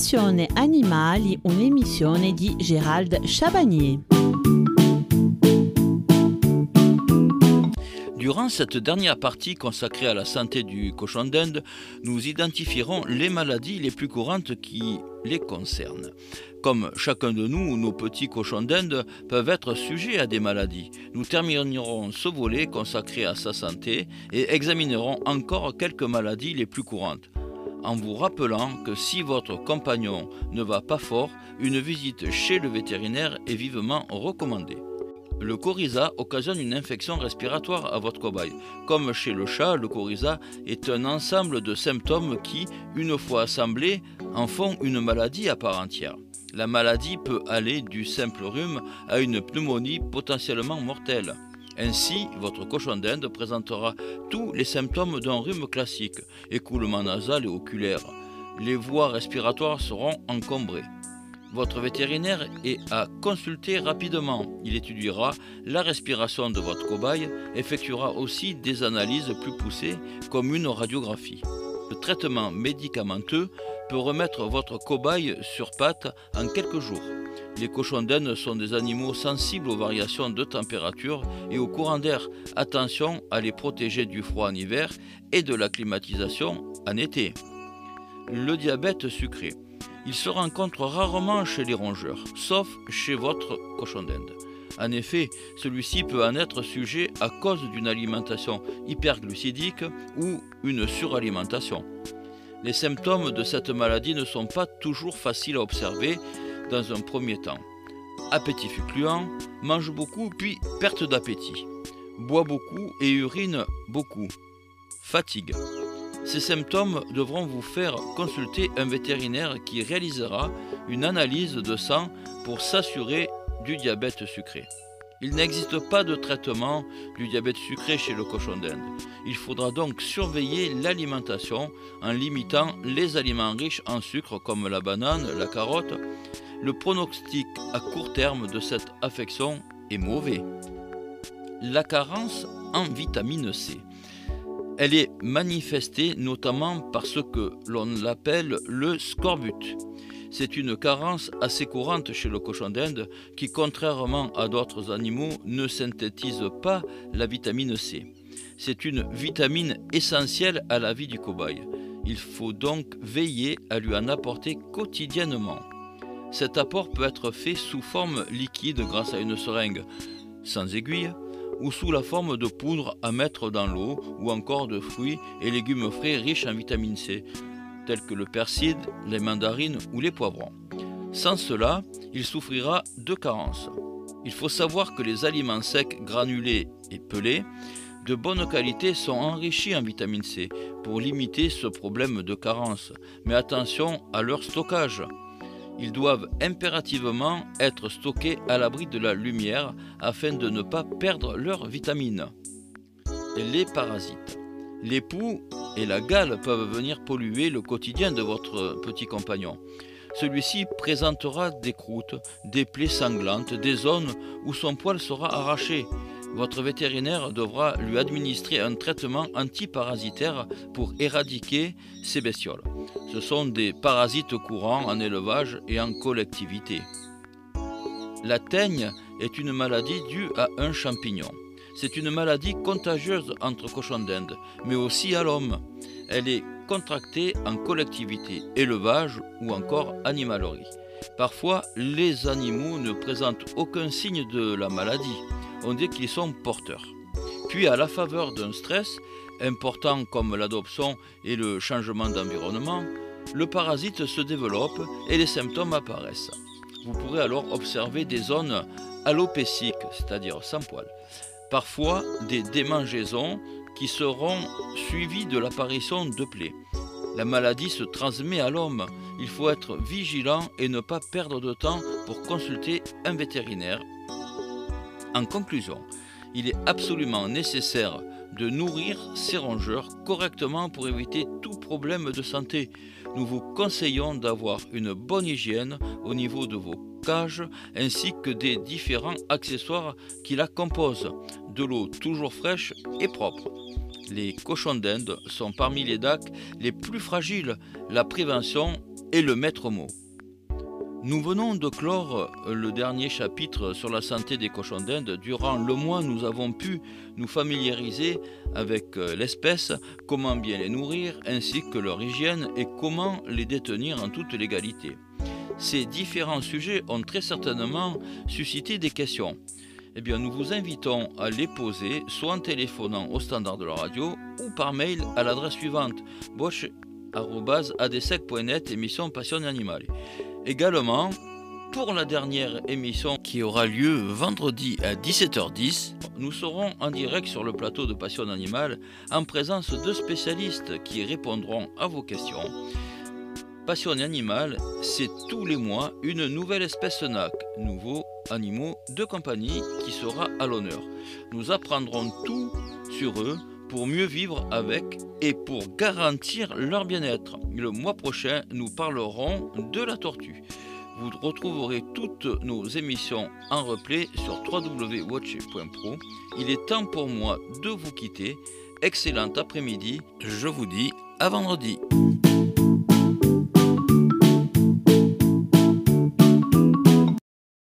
Passione Animali, un'emissione di Gérald Chabagnier. Durant cette dernière partie consacrée à la santé du cochon d'Inde, nous identifierons les maladies les plus courantes qui les concernent. Comme chacun de nous, nos petits cochons d'Inde peuvent être sujets à des maladies. Nous terminerons ce volet consacré à sa santé et examinerons encore quelques maladies les plus courantes en vous rappelant que si votre compagnon ne va pas fort, une visite chez le vétérinaire est vivement recommandée. Le coryza occasionne une infection respiratoire à votre cobaye. Comme chez le chat, le coryza est un ensemble de symptômes qui, une fois assemblés, en font une maladie à part entière. La maladie peut aller du simple rhume à une pneumonie potentiellement mortelle. Ainsi, votre cochon d'Inde présentera tous les symptômes d'un rhume classique, écoulement nasal et oculaire. Les voies respiratoires seront encombrées. Votre vétérinaire est à consulter rapidement. Il étudiera la respiration de votre cobaye, effectuera aussi des analyses plus poussées comme une radiographie. Le traitement médicamenteux peut remettre votre cobaye sur pattes en quelques jours. Les cochons d'Inde sont des animaux sensibles aux variations de température et au courant d'air. Attention à les protéger du froid en hiver et de la climatisation en été. Le diabète sucré. Il se rencontre rarement chez les rongeurs, sauf chez votre cochon d'Inde. En effet, celui-ci peut en être sujet à cause d'une alimentation hyperglucidique ou une suralimentation. Les symptômes de cette maladie ne sont pas toujours faciles à observer dans un premier temps. Appétit fluctuant, mange beaucoup puis perte d'appétit. Boit beaucoup et urine beaucoup. Fatigue. Ces symptômes devront vous faire consulter un vétérinaire qui réalisera une analyse de sang pour s'assurer du diabète sucré. Il n'existe pas de traitement du diabète sucré chez le cochon d'Inde. Il faudra donc surveiller l'alimentation en limitant les aliments riches en sucre comme la banane, la carotte. Le pronostic à court terme de cette affection est mauvais. La carence en vitamine C. Elle est manifestée notamment par ce que l'on appelle le scorbut. C'est une carence assez courante chez le cochon d'Inde qui, contrairement à d'autres animaux, ne synthétise pas la vitamine C. C'est une vitamine essentielle à la vie du cobaye. Il faut donc veiller à lui en apporter quotidiennement. Cet apport peut être fait sous forme liquide grâce à une seringue sans aiguille ou sous la forme de poudre à mettre dans l'eau ou encore de fruits et légumes frais riches en vitamine C, tels que le persil, les mandarines ou les poivrons. Sans cela, il souffrira de carences. Il faut savoir que les aliments secs, granulés et pelés de bonne qualité sont enrichis en vitamine C pour limiter ce problème de carence. Mais attention à leur stockage. Ils doivent impérativement être stockés à l'abri de la lumière afin de ne pas perdre leurs vitamines. Les parasites. Les poux et la gale peuvent venir polluer le quotidien de votre petit compagnon. Celui-ci présentera des croûtes, des plaies sanglantes, des zones où son poil sera arraché. Votre vétérinaire devra lui administrer un traitement antiparasitaire pour éradiquer ces bestioles. Ce sont des parasites courants en élevage et en collectivité. La teigne est une maladie due à un champignon. C'est une maladie contagieuse entre cochons d'Inde, mais aussi à l'homme. Elle est contractée en collectivité, élevage ou encore animalerie. Parfois, les animaux ne présentent aucun signe de la maladie. On dit qu'ils sont porteurs. Puis, à la faveur d'un stress important comme l'adoption et le changement d'environnement, le parasite se développe et les symptômes apparaissent. Vous pourrez alors observer des zones alopéciques, c'est-à-dire sans poils. Parfois des démangeaisons qui seront suivies de l'apparition de plaies. La maladie se transmet à l'homme. Il faut être vigilant et ne pas perdre de temps pour consulter un vétérinaire. En conclusion, il est absolument nécessaire de nourrir ces rongeurs correctement pour éviter tout problème de santé. Nous vous conseillons d'avoir une bonne hygiène au niveau de vos cages ainsi que des différents accessoires qui la composent. De l'eau toujours fraîche et propre. Les cochons d'Inde sont parmi les DAC les plus fragiles. La prévention est le maître mot. Nous venons de clore le dernier chapitre sur la santé des cochons d'Inde. Durant le mois, nous avons pu nous familiariser avec l'espèce, comment bien les nourrir, ainsi que leur hygiène et comment les détenir en toute légalité. Ces différents sujets ont très certainement suscité des questions. Eh bien, nous vous invitons à les poser soit en téléphonant au standard de la radio ou par mail à l'adresse suivante bosch.adsec.net émission Passion Animale. Également, pour la dernière émission qui aura lieu vendredi à 17h10, nous serons en direct sur le plateau de Passion Animale en présence de spécialistes qui répondront à vos questions. Passion Animale, c'est tous les mois une nouvelle espèce NAC, nouveaux animaux de compagnie qui sera à l'honneur. Nous apprendrons tout sur eux pour mieux vivre avec et pour garantir leur bien-être. Le mois prochain, nous parlerons de la tortue. Vous retrouverez toutes nos émissions en replay sur www.watch.pro. Il est temps pour moi de vous quitter. Excellent après-midi. Je vous dis à vendredi.